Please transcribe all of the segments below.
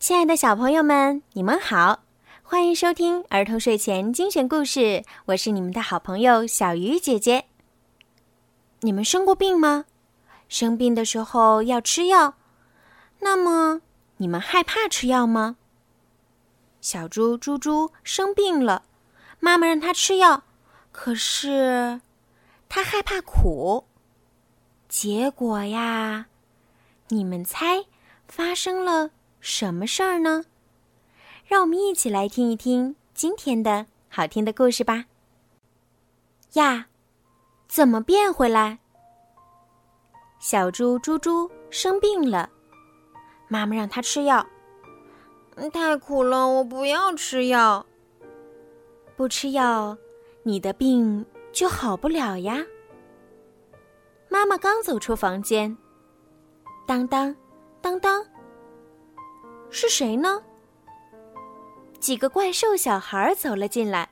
亲爱的小朋友们，你们好，欢迎收听儿童睡前精选故事。我是你们的好朋友小鱼姐姐。你们生过病吗？生病的时候要吃药，那么你们害怕吃药吗？小猪猪猪生病了，妈妈让它吃药，可是它害怕苦。结果呀，你们猜发生了什么事儿呢？让我们一起来听一听今天的好听的故事吧。呀，怎么变回来？小猪猪猪生病了，妈妈让它吃药。太苦了，我不要吃药。不吃药，你的病就好不了呀。妈妈刚走出房间，当当，当当，是谁呢？几个怪兽小孩走了进来。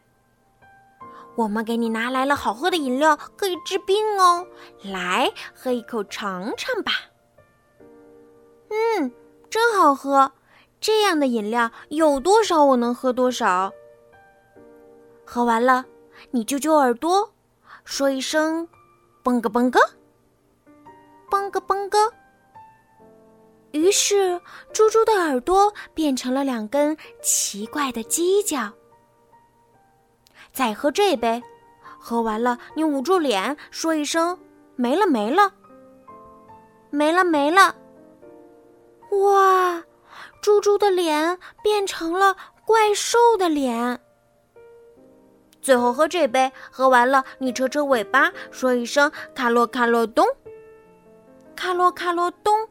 我们给你拿来了好喝的饮料，可以治病哦。来，喝一口尝尝吧。嗯，真好喝。这样的饮料有多少，我能喝多少。喝完了，你揪揪耳朵，说一声“蹦个蹦个”。蹦个蹦个，于是猪猪的耳朵变成了两根奇怪的犄角。再喝这杯，喝完了你捂住脸，说一声“没了没了”，没了没了。哇，猪猪的脸变成了怪兽的脸。最后喝这杯，喝完了你扯扯尾巴，说一声“卡洛卡洛咚”。卡洛卡洛咚！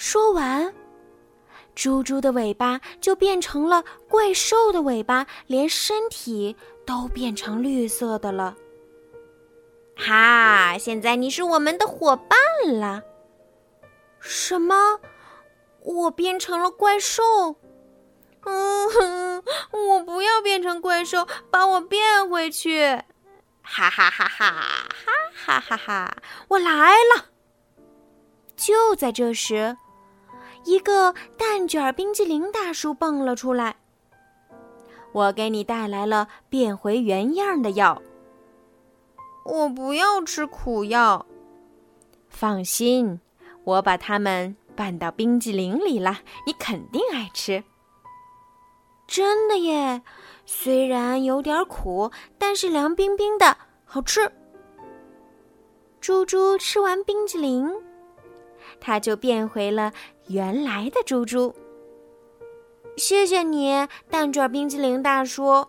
说完，猪猪的尾巴就变成了怪兽的尾巴，连身体都变成绿色的了。哈！现在你是我们的伙伴了。什么？我变成了怪兽？嗯哼，我不要变成怪兽，把我变回去！哈哈哈哈哈哈哈哈！我来了。就在这时，一个蛋卷冰激凌大叔蹦了出来。我给你带来了变回原样的药。我不要吃苦药。放心，我把它们拌到冰激凌里了，你肯定爱吃。真的耶！虽然有点苦，但是凉冰冰的，好吃。猪猪吃完冰激凌，它就变回了原来的猪猪。谢谢你，蛋卷冰激凌大叔。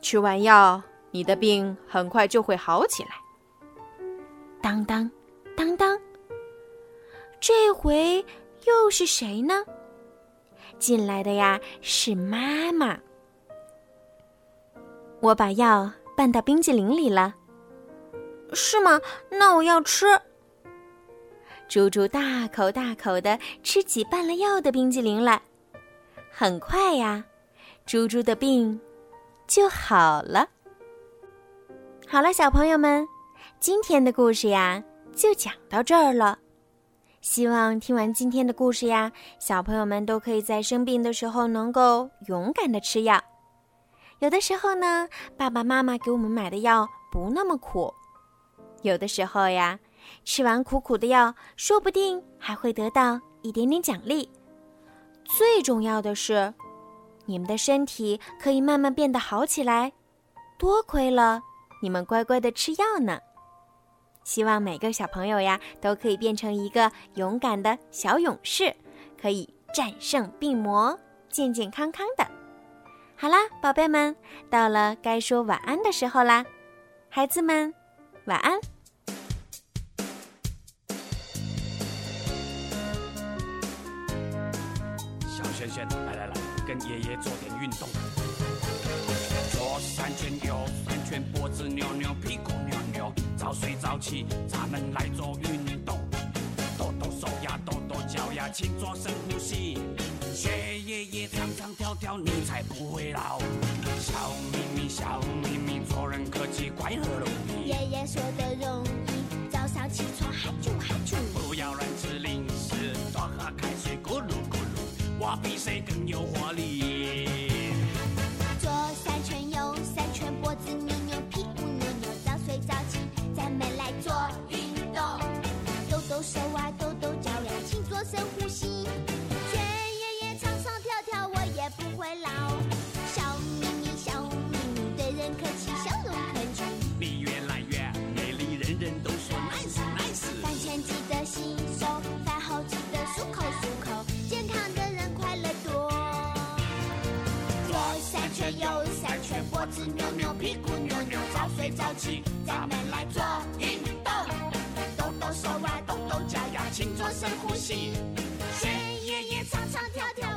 吃完药，你的病很快就会好起来。当当，当当，这回又是谁呢？进来的呀，是妈妈。我把药拌到冰激凌里了，是吗？那我要吃。猪猪大口大口的吃起拌了药的冰激凌来，很快呀，猪猪的病就好了。好了，小朋友们，今天的故事呀就讲到这儿了。希望听完今天的故事呀，小朋友们都可以在生病的时候能够勇敢的吃药。有的时候呢，爸爸妈妈给我们买的药不那么苦；有的时候呀，吃完苦苦的药，说不定还会得到一点点奖励。最重要的是，你们的身体可以慢慢变得好起来。多亏了你们乖乖的吃药呢。希望每个小朋友呀，都可以变成一个勇敢的小勇士，可以战胜病魔，健健康康的。好啦，宝贝们，到了该说晚安的时候啦，孩子们，晚安。轩轩，来来来，跟爷爷做点运动。左三圈，右三圈，脖子扭扭，屁股扭扭，早睡早起，咱们来做运动。抖抖手呀，抖抖脚呀，请做深呼吸。学爷爷唱唱跳跳，你才不会老。小咪咪，小咪咪，做人客气，快乐容易。爷爷说的容易，早上起床谁更有活力？早起咱们来做运动，动动手啊，动动脚呀，请做深呼吸，学爷爷唱唱跳跳。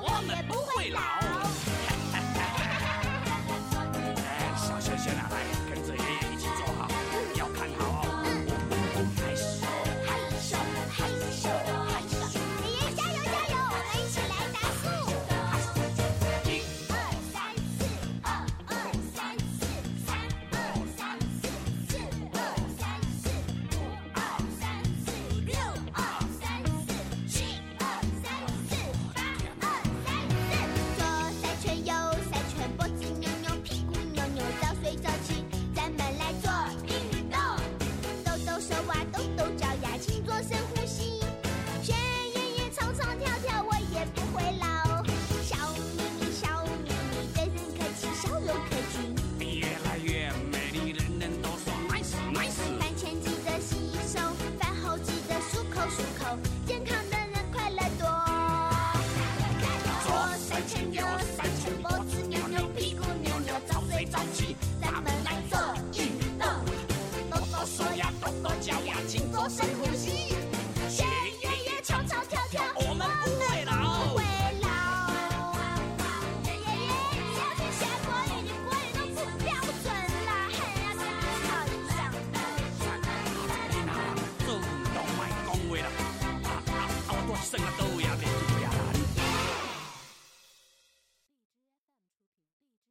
guardo